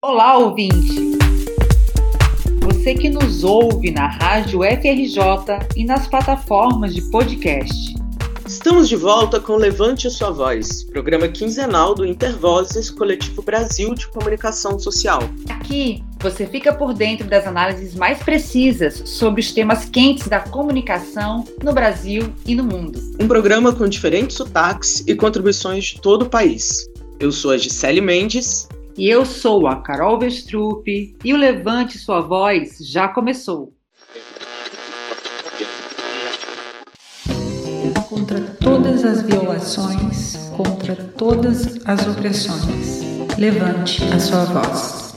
Olá, ouvinte! Você que nos ouve na Rádio FRJ e nas plataformas de podcast. Estamos de volta com Levante Sua Voz, programa quinzenal do Intervozes Coletivo Brasil de Comunicação Social. Aqui você fica por dentro das análises mais precisas sobre os temas quentes da comunicação no Brasil e no mundo. Um programa com diferentes sotaques e contribuições de todo o país. Eu sou a Gisele Mendes. E eu sou a Carol Vestrup e o Levante Sua Voz já começou. Contra todas as violações, contra todas as opressões, levante a sua voz.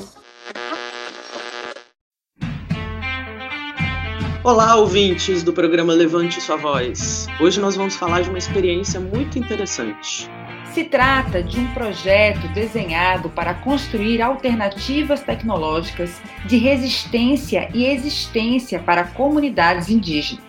Olá, ouvintes do programa Levante Sua Voz. Hoje nós vamos falar de uma experiência muito interessante. Se trata de um projeto desenhado para construir alternativas tecnológicas de resistência e existência para comunidades indígenas.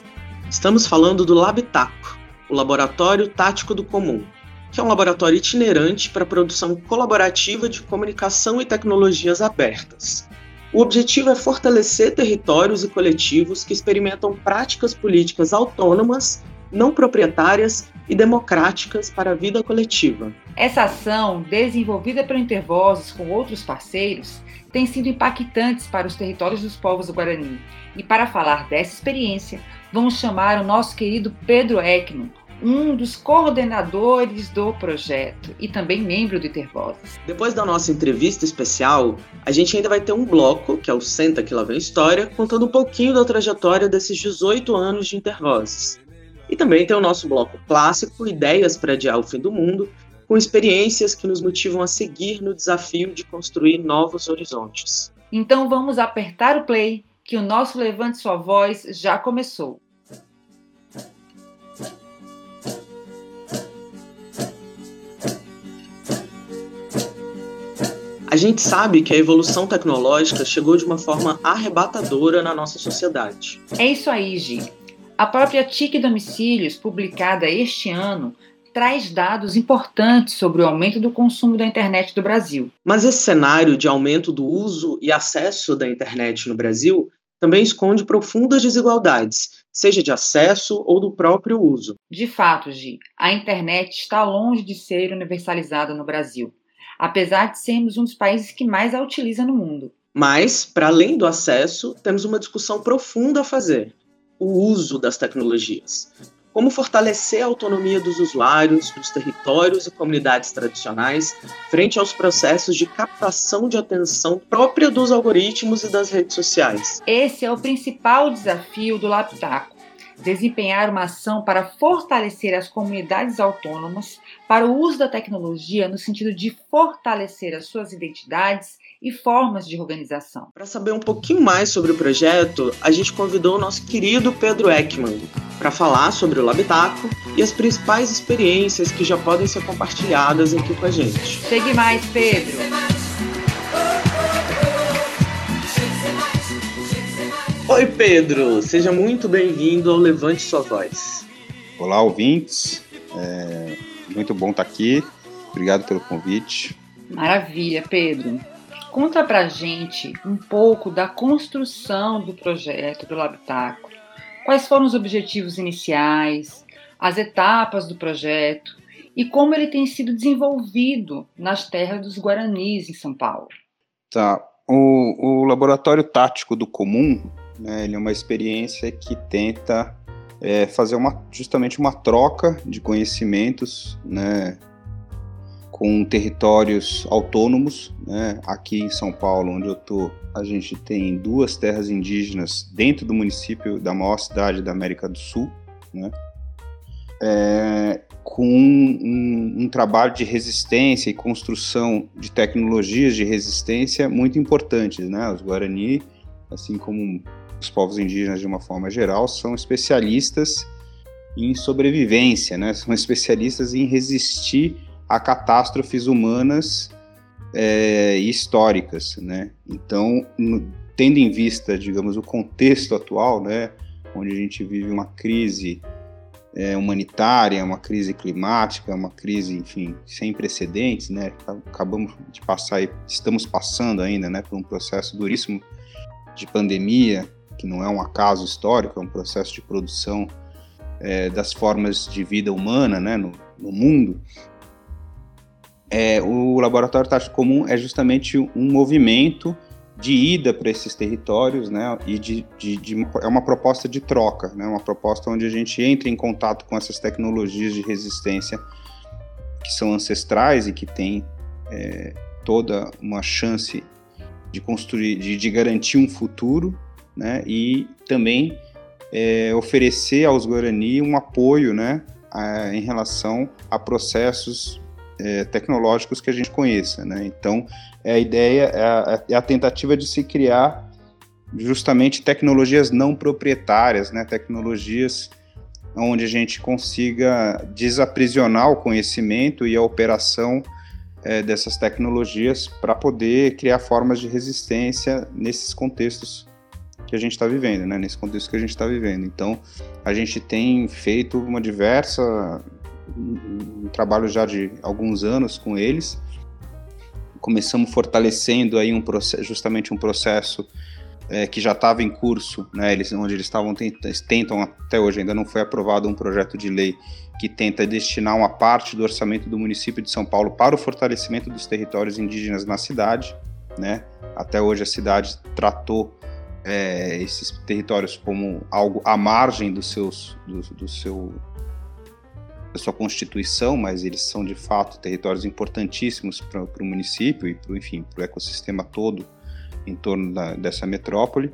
Estamos falando do Labtaco, o Laboratório Tático do Comum, que é um laboratório itinerante para a produção colaborativa de comunicação e tecnologias abertas. O objetivo é fortalecer territórios e coletivos que experimentam práticas políticas autônomas, não proprietárias e democráticas para a vida coletiva. Essa ação, desenvolvida pelo Intervozes com outros parceiros, tem sido impactante para os territórios dos povos do Guarani. E para falar dessa experiência, vamos chamar o nosso querido Pedro Ekman, um dos coordenadores do projeto e também membro do Intervozes. Depois da nossa entrevista especial, a gente ainda vai ter um bloco, que é o Senta que lá vem história, contando um pouquinho da trajetória desses 18 anos de Intervozes. E também tem o nosso bloco clássico, Ideias para Adiar o Fim do Mundo, com experiências que nos motivam a seguir no desafio de construir novos horizontes. Então vamos apertar o play, que o nosso Levante Sua Voz já começou. A gente sabe que a evolução tecnológica chegou de uma forma arrebatadora na nossa sociedade. É isso aí, Gi. A própria TIC Domicílios, publicada este ano, traz dados importantes sobre o aumento do consumo da internet do Brasil. Mas esse cenário de aumento do uso e acesso da internet no Brasil também esconde profundas desigualdades, seja de acesso ou do próprio uso. De fato, Gi, a internet está longe de ser universalizada no Brasil, apesar de sermos um dos países que mais a utiliza no mundo. Mas, para além do acesso, temos uma discussão profunda a fazer o uso das tecnologias. Como fortalecer a autonomia dos usuários, dos territórios e comunidades tradicionais frente aos processos de captação de atenção própria dos algoritmos e das redes sociais. Esse é o principal desafio do Laptaco desempenhar uma ação para fortalecer as comunidades autônomas para o uso da tecnologia no sentido de fortalecer as suas identidades e formas de organização. Para saber um pouquinho mais sobre o projeto, a gente convidou o nosso querido Pedro Ekman para falar sobre o Labitaco e as principais experiências que já podem ser compartilhadas aqui com a gente. Chegue mais, Pedro! Oi, Pedro! Seja muito bem-vindo ao Levante Sua Voz. Olá, ouvintes. É muito bom estar aqui. Obrigado pelo convite. Maravilha, Pedro. Conta pra gente um pouco da construção do projeto do Labitáculo. Quais foram os objetivos iniciais, as etapas do projeto e como ele tem sido desenvolvido nas terras dos Guaranis em São Paulo. Tá. O, o Laboratório Tático do Comum, né, ele é uma experiência que tenta é, fazer uma, justamente uma troca de conhecimentos, né, com territórios autônomos, né? Aqui em São Paulo, onde eu tô, a gente tem duas terras indígenas dentro do município da maior cidade da América do Sul, né? É, com um, um, trabalho de resistência e construção de tecnologias de resistência muito importantes, né? Os Guarani, assim como os povos indígenas de uma forma geral, são especialistas em sobrevivência, né? São especialistas em resistir a catástrofes humanas é, e históricas, né? Então, no, tendo em vista, digamos, o contexto atual, né, onde a gente vive uma crise é, humanitária, uma crise climática, uma crise, enfim, sem precedentes, né? Acabamos de passar, estamos passando ainda, né, por um processo duríssimo de pandemia, que não é um acaso histórico, é um processo de produção é, das formas de vida humana, né, no, no mundo. É, o Laboratório Tático Comum é justamente um movimento de ida para esses territórios, né, e de, de, de, é uma proposta de troca, né, uma proposta onde a gente entra em contato com essas tecnologias de resistência que são ancestrais e que têm é, toda uma chance de construir, de, de garantir um futuro, né, e também é, oferecer aos Guarani um apoio, né, a, em relação a processos é, tecnológicos que a gente conheça, né? Então, é a ideia, é a, é a, tentativa de se criar justamente tecnologias não proprietárias, né? Tecnologias onde a gente consiga desaprisionar o conhecimento e a operação é, dessas tecnologias para poder criar formas de resistência nesses contextos que a gente está vivendo, né? Nesse contexto que a gente está vivendo. Então, a gente tem feito uma diversa um, trabalho já de alguns anos com eles. Começamos fortalecendo aí um processo, justamente um processo é, que já estava em curso, né, eles, onde eles estavam tentam até hoje ainda não foi aprovado um projeto de lei que tenta destinar uma parte do orçamento do município de São Paulo para o fortalecimento dos territórios indígenas na cidade, né? Até hoje a cidade tratou é, esses territórios como algo à margem dos seus do, do seu sua constituição, mas eles são de fato territórios importantíssimos para o município e para enfim para o ecossistema todo em torno da, dessa metrópole.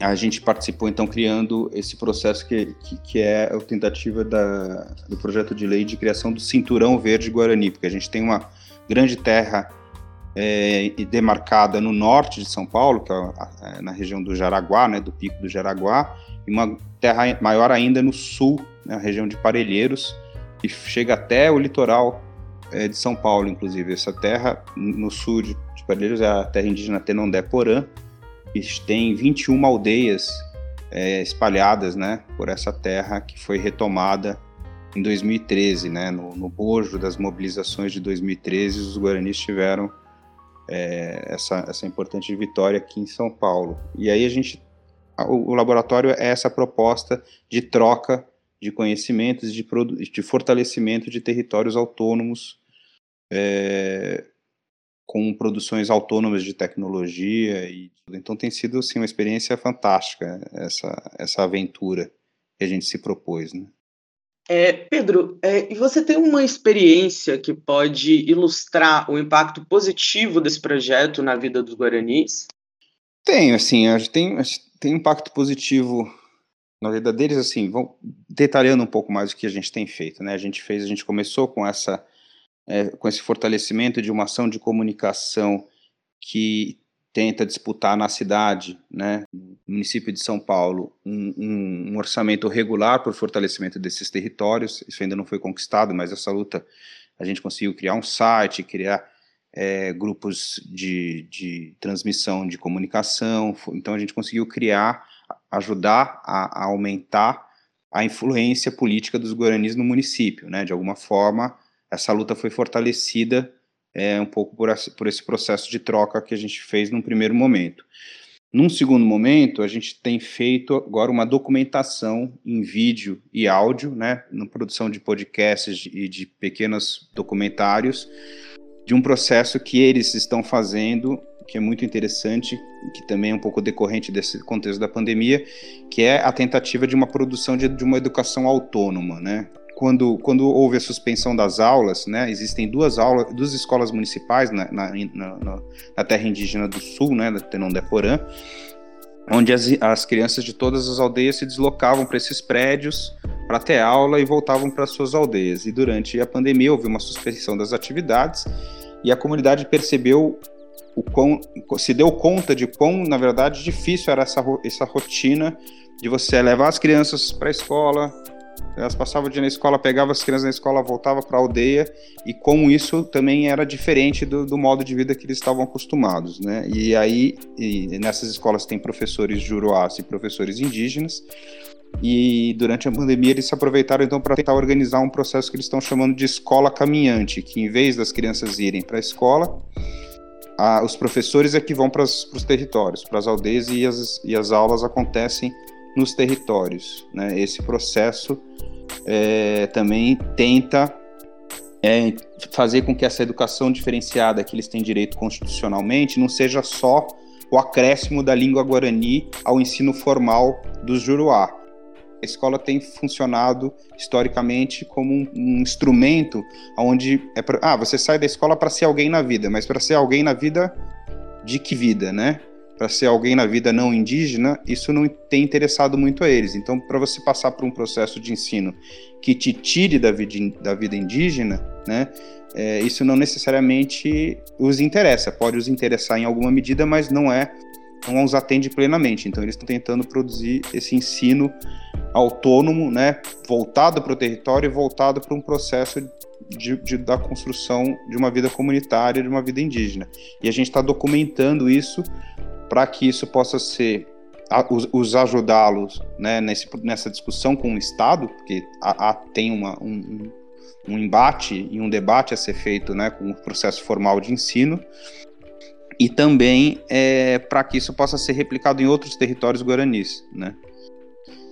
A gente participou então criando esse processo que, que, que é a tentativa da, do projeto de lei de criação do Cinturão Verde Guarani, porque a gente tem uma grande terra é, demarcada no norte de São Paulo, que é na região do Jaraguá, né, do Pico do Jaraguá, e uma terra maior ainda no sul, na né, região de Parelheiros, que chega até o litoral é, de São Paulo, inclusive. Essa terra no sul de, de Parelheiros é a terra indígena Tenondé-Porã, que tem 21 aldeias é, espalhadas né, por essa terra que foi retomada em 2013, né, no, no bojo das mobilizações de 2013, os guaranis tiveram é, essa, essa importante vitória aqui em São Paulo. E aí a gente o, laboratório é essa proposta de troca de conhecimentos, de, de fortalecimento de territórios autônomos, é, com produções autônomas de tecnologia. E, então tem sido assim, uma experiência fantástica essa, essa aventura que a gente se propôs. Né? É, Pedro, é, e você tem uma experiência que pode ilustrar o impacto positivo desse projeto na vida dos guaranis? Tenho, assim, tem, tem impacto positivo na vida deles, assim, vão detalhando um pouco mais o que a gente tem feito, né? A gente fez, a gente começou com essa, é, com esse fortalecimento de uma ação de comunicação que tenta disputar na cidade, né, no município de São Paulo, um, um, um orçamento regular por fortalecimento desses territórios. Isso ainda não foi conquistado, mas essa luta a gente conseguiu criar um site, criar é, grupos de, de transmissão de comunicação. Então a gente conseguiu criar, ajudar a, a aumentar a influência política dos guaranis no município, né? De alguma forma, essa luta foi fortalecida é, um pouco por esse, por esse processo de troca que a gente fez num primeiro momento. Num segundo momento, a gente tem feito agora uma documentação em vídeo e áudio, né, na produção de podcasts e de pequenos documentários, de um processo que eles estão fazendo, que é muito interessante, que também é um pouco decorrente desse contexto da pandemia, que é a tentativa de uma produção de, de uma educação autônoma, né? Quando, quando houve a suspensão das aulas, né, existem duas aulas, duas escolas municipais na, na, na, na terra indígena do sul, né, da Tenondeporã, onde as, as crianças de todas as aldeias se deslocavam para esses prédios para ter aula e voltavam para suas aldeias. E durante a pandemia houve uma suspensão das atividades e a comunidade percebeu o quão, se deu conta de quão, na verdade, difícil era essa, essa rotina de você levar as crianças para a escola, elas passavam o dia na escola, pegavam as crianças na escola, voltava para a aldeia, e como isso também era diferente do, do, modo de vida que eles estavam acostumados, né? E aí, e nessas escolas tem professores juruás e professores indígenas, e durante a pandemia eles se aproveitaram então para tentar organizar um processo que eles estão chamando de escola caminhante, que em vez das crianças irem para a escola, os professores é que vão para os territórios, para as aldeias e as, e as aulas acontecem nos territórios. Né? Esse processo é, também tenta é, fazer com que essa educação diferenciada que eles têm direito constitucionalmente não seja só o acréscimo da língua guarani ao ensino formal dos Juruá. A escola tem funcionado historicamente como um, um instrumento onde é pra, ah, você sai da escola para ser alguém na vida, mas para ser alguém na vida de que vida, né? Para ser alguém na vida não indígena, isso não tem interessado muito a eles. Então, para você passar por um processo de ensino que te tire da vida, da vida indígena, né? É, isso não necessariamente os interessa. Pode os interessar em alguma medida, mas não é não os atende plenamente. Então, eles estão tentando produzir esse ensino autônomo, né, voltado para o território e voltado para um processo de, de, da construção de uma vida comunitária, de uma vida indígena. E a gente está documentando isso para que isso possa ser os, os ajudá-los né, nessa discussão com o Estado, porque há, há tem uma, um, um, embate e um debate a ser feito né, com o processo formal de ensino, e também é, para que isso possa ser replicado em outros territórios guaranis. Né?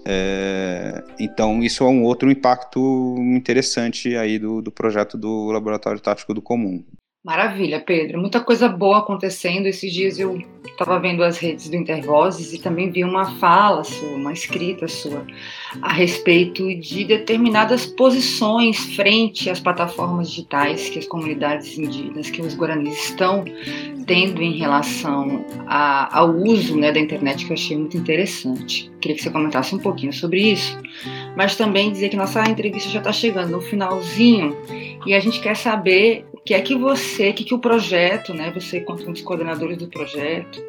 É, então, isso é um outro impacto interessante aí do, do projeto do Laboratório Tático do Comum. Maravilha, Pedro. Muita coisa boa acontecendo. Esses dias eu estava vendo as redes do Intervozes e também vi uma fala sua, uma escrita sua, a respeito de determinadas posições frente às plataformas digitais que as comunidades indígenas, que os guaranis estão tendo em relação a, ao uso né, da internet, que eu achei muito interessante. Queria que você comentasse um pouquinho sobre isso, mas também dizer que nossa entrevista já está chegando no finalzinho e a gente quer saber que é que você, que, que o projeto, né, você quanto um dos coordenadores do projeto,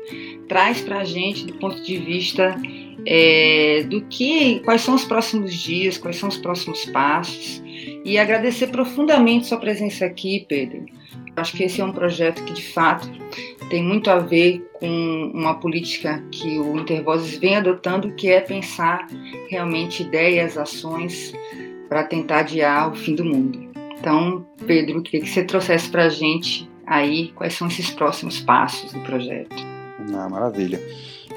traz para a gente do ponto de vista é, do que, quais são os próximos dias, quais são os próximos passos, e agradecer profundamente sua presença aqui, Pedro. Acho que esse é um projeto que, de fato, tem muito a ver com uma política que o Intervozes vem adotando, que é pensar realmente ideias, ações para tentar adiar o fim do mundo. Então, Pedro, queria que você trouxesse para a gente aí quais são esses próximos passos do projeto. Ah, maravilha.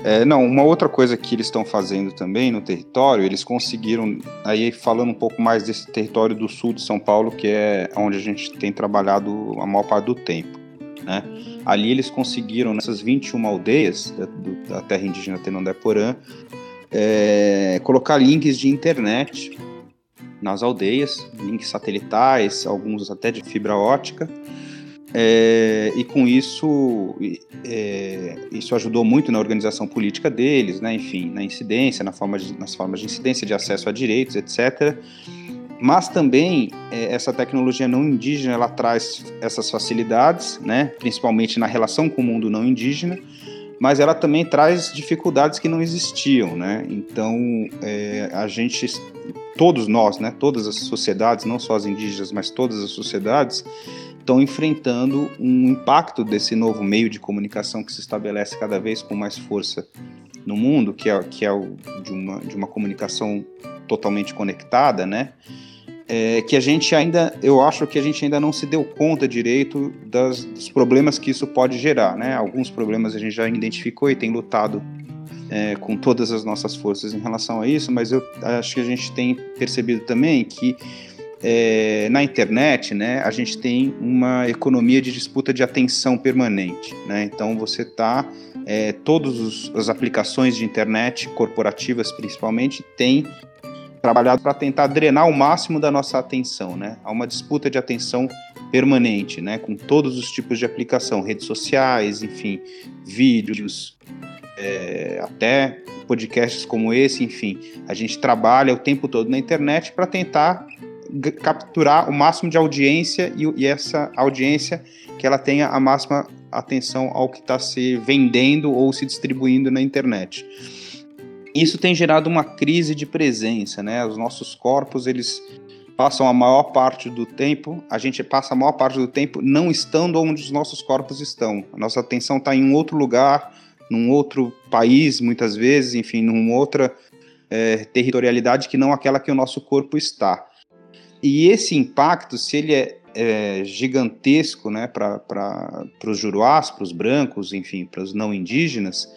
É, não, uma outra coisa que eles estão fazendo também no território, eles conseguiram, aí falando um pouco mais desse território do sul de São Paulo, que é onde a gente tem trabalhado a maior parte do tempo. Né? Ali eles conseguiram, nessas 21 aldeias da, do, da terra indígena Tenondeporã, é, colocar links de internet nas aldeias, links satelitais, alguns até de fibra ótica. É, e com isso, é, isso ajudou muito na organização política deles, né, enfim, na incidência, na forma de, nas formas de incidência, de acesso a direitos, etc. Mas também é, essa tecnologia não indígena ela traz essas facilidades, né, principalmente na relação com o mundo não indígena, mas ela também traz dificuldades que não existiam, né? Então é, a gente todos nós, né, todas as sociedades, não só as indígenas, mas todas as sociedades, estão enfrentando um impacto desse novo meio de comunicação que se estabelece cada vez com mais força no mundo, que é, que é o de, uma, de uma comunicação totalmente conectada, né? É, que a gente ainda, eu acho que a gente ainda não se deu conta direito das, dos problemas que isso pode gerar, né? Alguns problemas a gente já identificou e tem lutado é, com todas as nossas forças em relação a isso, mas eu acho que a gente tem percebido também que é, na internet, né, a gente tem uma economia de disputa de atenção permanente, né? Então você está é, todas as aplicações de internet corporativas, principalmente, têm trabalhado para tentar drenar o máximo da nossa atenção, né? Há uma disputa de atenção permanente, né? Com todos os tipos de aplicação, redes sociais, enfim, vídeos, é, até podcasts como esse, enfim, a gente trabalha o tempo todo na internet para tentar capturar o máximo de audiência e, e, essa audiência que ela tenha a máxima atenção ao que está se vendendo ou se distribuindo na internet. Isso tem gerado uma crise de presença, né? Os nossos corpos eles passam a maior parte do tempo, a gente passa a maior parte do tempo não estando onde os nossos corpos estão. A nossa atenção está em um outro lugar, num outro país, muitas vezes, enfim, numa outra é, territorialidade que não aquela que o nosso corpo está. E esse impacto, se ele é, é gigantesco né, para os juruás, para os brancos, enfim, para os não indígenas,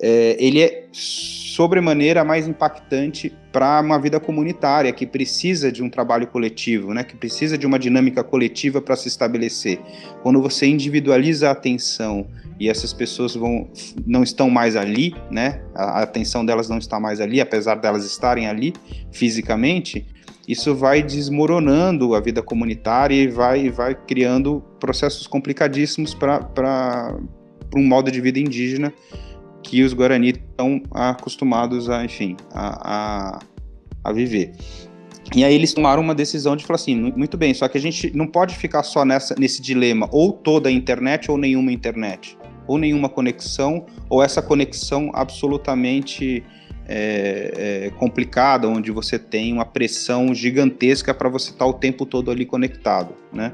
é, ele é sobremaneira mais impactante para uma vida comunitária que precisa de um trabalho coletivo, né, que precisa de uma dinâmica coletiva para se estabelecer. Quando você individualiza a atenção e essas pessoas vão, não estão mais ali, né, a atenção delas não está mais ali, apesar delas estarem ali fisicamente, isso vai desmoronando a vida comunitária e vai, vai criando processos complicadíssimos para um modo de vida indígena que os Guarani estão acostumados a, enfim, a, a, a viver. E aí eles tomaram uma decisão de falar assim, muito bem, só que a gente não pode ficar só nessa, nesse dilema, ou toda a internet ou nenhuma internet, ou nenhuma conexão, ou essa conexão absolutamente é, é, complicada, onde você tem uma pressão gigantesca para você estar tá o tempo todo ali conectado, né?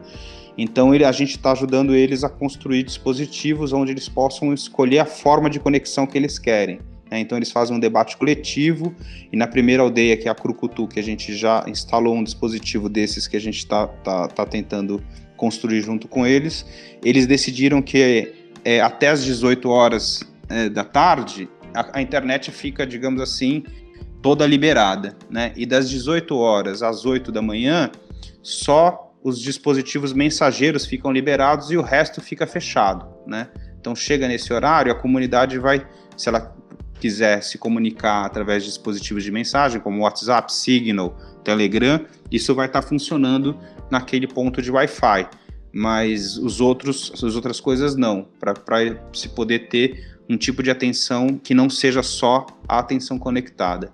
Então ele, a gente está ajudando eles a construir dispositivos onde eles possam escolher a forma de conexão que eles querem. Né? Então eles fazem um debate coletivo e na primeira aldeia, que é a Crucutu, que a gente já instalou um dispositivo desses que a gente está tá, tá tentando construir junto com eles, eles decidiram que é, até as 18 horas é, da tarde a, a internet fica, digamos assim, toda liberada, né? E das 18 horas às 8 da manhã, só os dispositivos mensageiros ficam liberados e o resto fica fechado, né? Então chega nesse horário, a comunidade vai, se ela quiser se comunicar através de dispositivos de mensagem, como WhatsApp, Signal, Telegram, isso vai estar funcionando naquele ponto de Wi-Fi. Mas os outros, as outras coisas não, para se poder ter um tipo de atenção que não seja só a atenção conectada.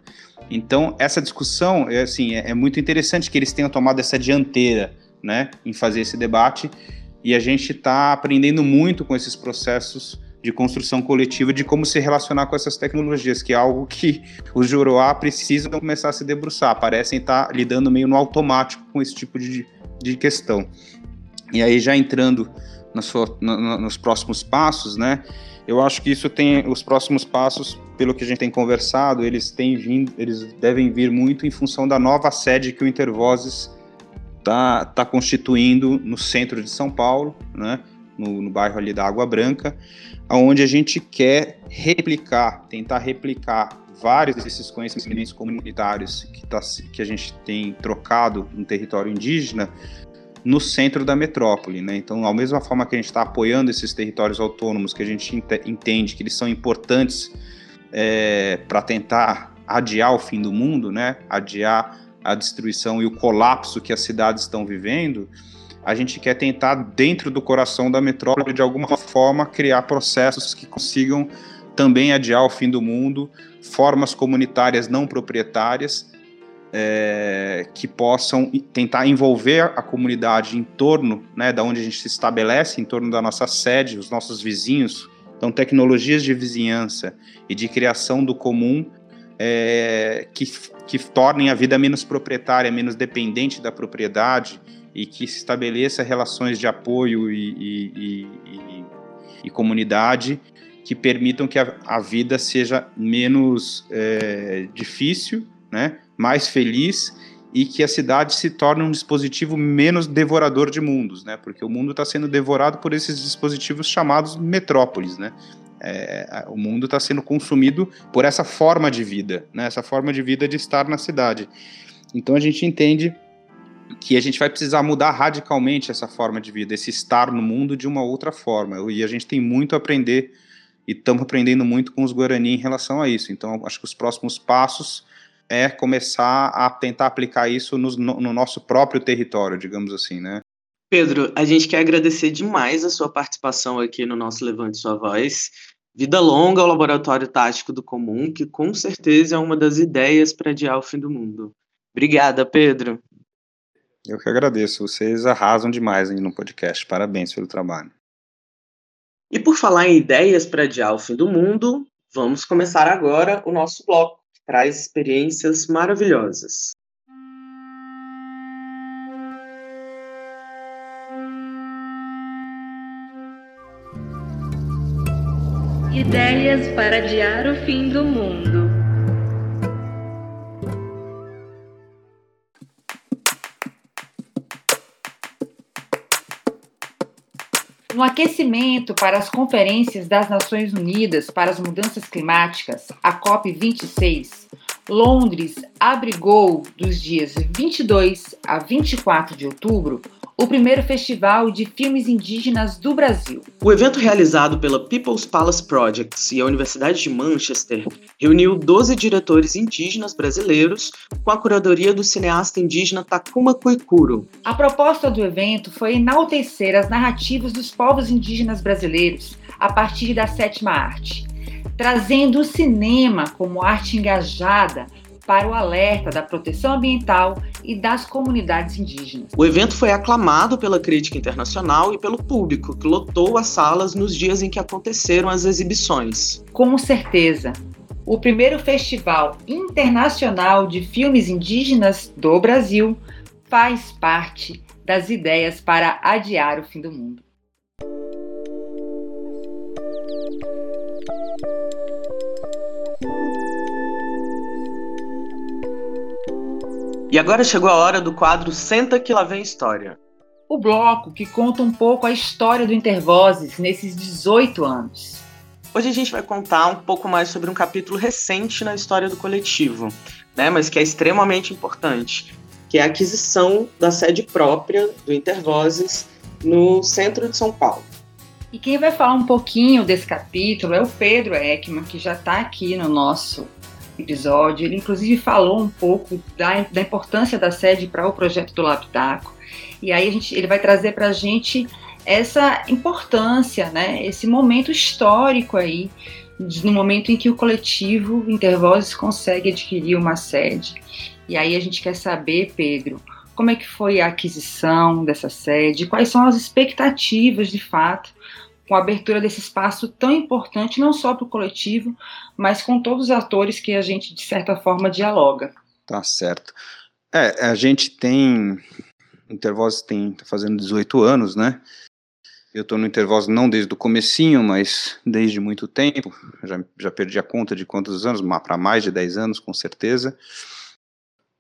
Então, essa discussão é, assim, é, é muito interessante que eles tenham tomado essa dianteira né, em fazer esse debate e a gente está aprendendo muito com esses processos de construção coletiva de como se relacionar com essas tecnologias, que é algo que os Juroá precisam começar a se debruçar, parecem estar tá lidando meio no automático com esse tipo de, de questão. E aí, já entrando na sua, no, nos próximos passos, né, eu acho que isso tem os próximos passos, pelo que a gente tem conversado, eles têm vindo, eles devem vir muito em função da nova sede que o Intervozes está tá constituindo no centro de São Paulo, né, no, no, bairro ali da Água Branca, onde a gente quer replicar, tentar replicar vários desses conhecimentos comunitários que, tá, que a gente tem trocado no território indígena no centro da metrópole. Né? Então, da mesma forma que a gente está apoiando esses territórios autônomos, que a gente entende que eles são importantes é, para tentar adiar o fim do mundo, né? adiar a destruição e o colapso que as cidades estão vivendo, a gente quer tentar, dentro do coração da metrópole, de alguma forma, criar processos que consigam também adiar o fim do mundo, formas comunitárias não proprietárias, é, que possam tentar envolver a comunidade em torno né, da onde a gente se estabelece, em torno da nossa sede, os nossos vizinhos. Então, tecnologias de vizinhança e de criação do comum é, que, que tornem a vida menos proprietária, menos dependente da propriedade e que se estabeleça relações de apoio e, e, e, e comunidade que permitam que a, a vida seja menos é, difícil, né, mais feliz e que a cidade se torne um dispositivo menos devorador de mundos, né? Porque o mundo está sendo devorado por esses dispositivos chamados metrópoles, né? É, o mundo está sendo consumido por essa forma de vida, né? essa forma de vida de estar na cidade. Então a gente entende que a gente vai precisar mudar radicalmente essa forma de vida, esse estar no mundo de uma outra forma. E a gente tem muito a aprender e estamos aprendendo muito com os Guarani em relação a isso. Então acho que os próximos passos é começar a tentar aplicar isso no, no nosso próprio território, digamos assim, né? Pedro, a gente quer agradecer demais a sua participação aqui no nosso Levante Sua Voz. Vida longa ao Laboratório Tático do Comum, que com certeza é uma das ideias para adiar o fim do mundo. Obrigada, Pedro. Eu que agradeço. Vocês arrasam demais aí no podcast. Parabéns pelo trabalho. E por falar em ideias para adiar o fim do mundo, vamos começar agora o nosso bloco, que traz experiências maravilhosas. Ideias para adiar o fim do mundo. No aquecimento para as conferências das Nações Unidas para as Mudanças Climáticas, a COP26, Londres abrigou dos dias 22 a 24 de outubro o primeiro festival de filmes indígenas do Brasil. O evento realizado pela People's Palace Projects e a Universidade de Manchester reuniu 12 diretores indígenas brasileiros com a curadoria do cineasta indígena Takuma Koikuro. A proposta do evento foi enaltecer as narrativas dos povos indígenas brasileiros a partir da sétima arte, trazendo o cinema como arte engajada para o alerta da proteção ambiental e das comunidades indígenas. O evento foi aclamado pela crítica internacional e pelo público, que lotou as salas nos dias em que aconteceram as exibições. Com certeza, o primeiro Festival Internacional de Filmes Indígenas do Brasil faz parte das ideias para adiar o fim do mundo. E agora chegou a hora do quadro Senta que lá vem história. O bloco que conta um pouco a história do Intervozes nesses 18 anos. Hoje a gente vai contar um pouco mais sobre um capítulo recente na história do coletivo, né, mas que é extremamente importante, que é a aquisição da sede própria do Intervozes no centro de São Paulo. E quem vai falar um pouquinho desse capítulo é o Pedro Ekman, que já está aqui no nosso episódio. Ele, inclusive, falou um pouco da, da importância da sede para o projeto do Laptaco. E aí gente, ele vai trazer para a gente essa importância, né, esse momento histórico aí, no momento em que o coletivo Intervozes consegue adquirir uma sede. E aí a gente quer saber, Pedro, como é que foi a aquisição dessa sede, quais são as expectativas de fato com a abertura desse espaço tão importante, não só para o coletivo, mas com todos os atores que a gente, de certa forma, dialoga. Tá certo. É, a gente tem. Intervoz tem tá fazendo 18 anos, né? Eu estou no Intervoz não desde o comecinho, mas desde muito tempo. Já, já perdi a conta de quantos anos, para mais de 10 anos, com certeza.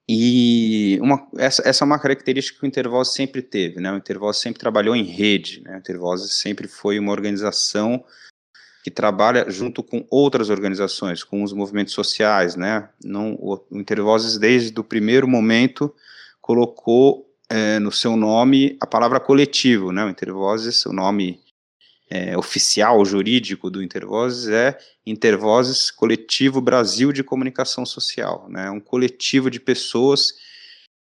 E uma, essa, essa é uma característica que o Intervoz sempre teve, né? O Intervoz sempre trabalhou em rede, né? O Intervoz sempre foi uma organização que trabalha junto com outras organizações, com os movimentos sociais, né? Não, o, Intervozes, desde o primeiro momento, colocou é, no seu nome a palavra coletivo, né? O Intervozes, o nome é, oficial, jurídico do Intervozes é Intervozes Coletivo Brasil de Comunicação Social, né? Um coletivo de pessoas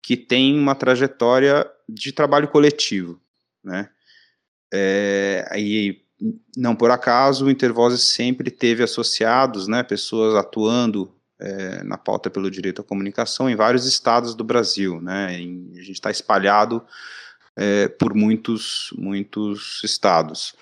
que tem uma trajetória de trabalho coletivo, né? É, e não por acaso o Intervozes sempre teve associados, né? Pessoas atuando é, na pauta pelo direito à comunicação em vários estados do Brasil, né? Em, a gente está espalhado é, por muitos, muitos estados.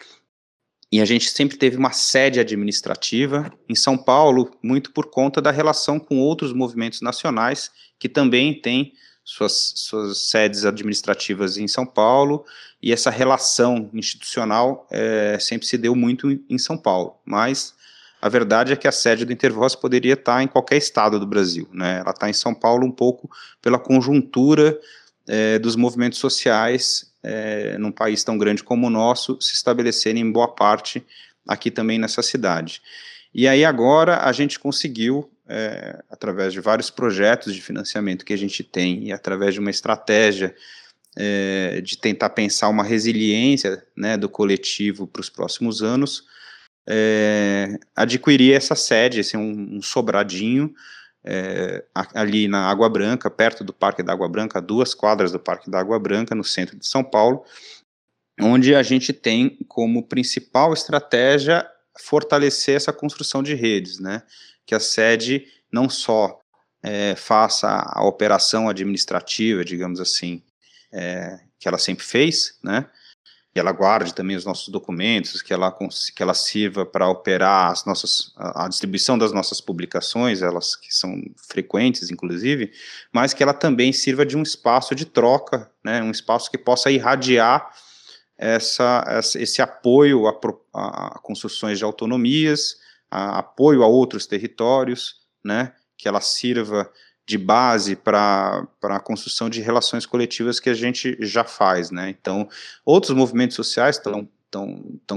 E a gente sempre teve uma sede administrativa em São Paulo, muito por conta da relação com outros movimentos nacionais que também têm suas, suas sedes administrativas em São Paulo, e essa relação institucional é, sempre se deu muito em São Paulo. Mas a verdade é que a sede do Intervoz poderia estar em qualquer estado do Brasil. Né? Ela está em São Paulo um pouco pela conjuntura é, dos movimentos sociais é, num país tão grande como o nosso, se estabelecerem em boa parte aqui também nessa cidade. E aí agora a gente conseguiu, é, através de vários projetos de financiamento que a gente tem e através de uma estratégia é, de tentar pensar uma resiliência né, do coletivo para os próximos anos, é, adquirir essa sede, esse um, um sobradinho é, ali na Água Branca, perto do Parque da Água Branca, duas quadras do Parque da Água Branca, no centro de São Paulo, onde a gente tem como principal estratégia fortalecer essa construção de redes, né? Que a sede não só é, faça a operação administrativa, digamos assim, é, que ela sempre fez, né? que ela guarde também os nossos documentos, que ela, que ela sirva para operar as nossas, a, a, distribuição das nossas publicações, elas que são frequentes, inclusive, mas que ela também sirva de um espaço de troca, né, um espaço que possa irradiar essa, esse apoio a, a, construções de autonomias, a, apoio a outros territórios, né, que ela sirva de base para a construção de relações coletivas que a gente já faz, né? Então, outros movimentos sociais estão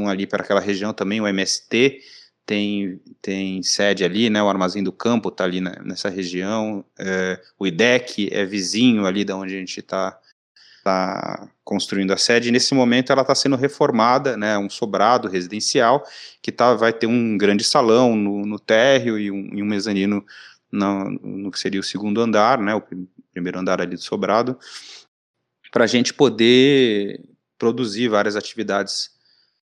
ali para aquela região também, o MST tem, tem sede ali, né, o Armazém do Campo está ali na, nessa região, é, o IDEC é vizinho ali da onde a gente está tá construindo a sede, nesse momento ela está sendo reformada, né, um sobrado residencial, que tá, vai ter um grande salão no, no térreo e um, e um mezanino no, no, que seria o segundo andar, né, o primeiro andar ali do sobrado, para a gente poder produzir várias atividades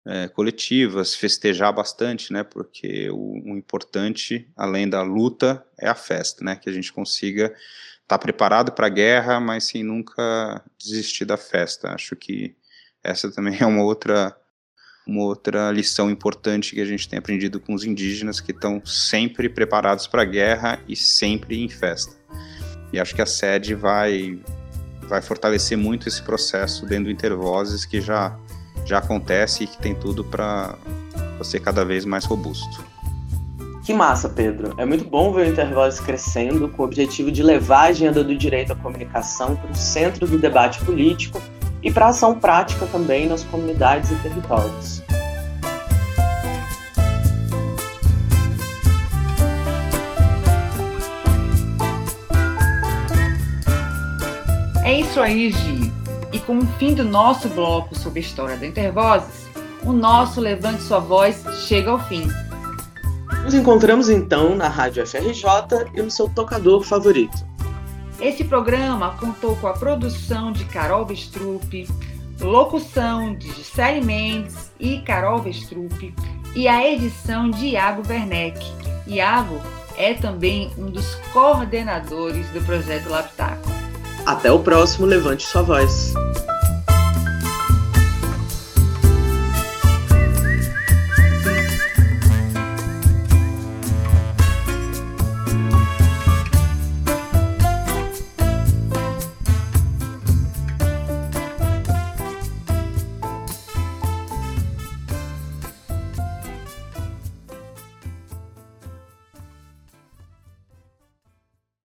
é, coletivas, festejar bastante, né? Porque o, o, importante, além da luta, é a festa, né? Que a gente consiga estar tá preparado para a guerra, mas sem nunca desistir da festa. Acho que essa também é uma outra uma outra lição importante que a gente tem aprendido com os indígenas que estão sempre preparados para a guerra e sempre em festa. E acho que a sede vai vai fortalecer muito esse processo dentro do Intervozes que já já acontece e que tem tudo para ser cada vez mais robusto. Que massa, Pedro. É muito bom ver o Intervozes crescendo com o objetivo de levar a agenda do direito à comunicação para o centro do debate político e para ação prática também nas comunidades e territórios. É isso aí, Gi. E com o fim do nosso bloco sobre a história da Intervozes, o nosso Levante Sua Voz chega ao fim. Nos encontramos então na Rádio FRJ e no seu tocador favorito. Esse programa contou com a produção de Carol Vestrup, locução de Gisele Mendes e Carol Vestrup e a edição de Iago Werneck. Iago é também um dos coordenadores do projeto Laptaco. Até o próximo Levante Sua Voz.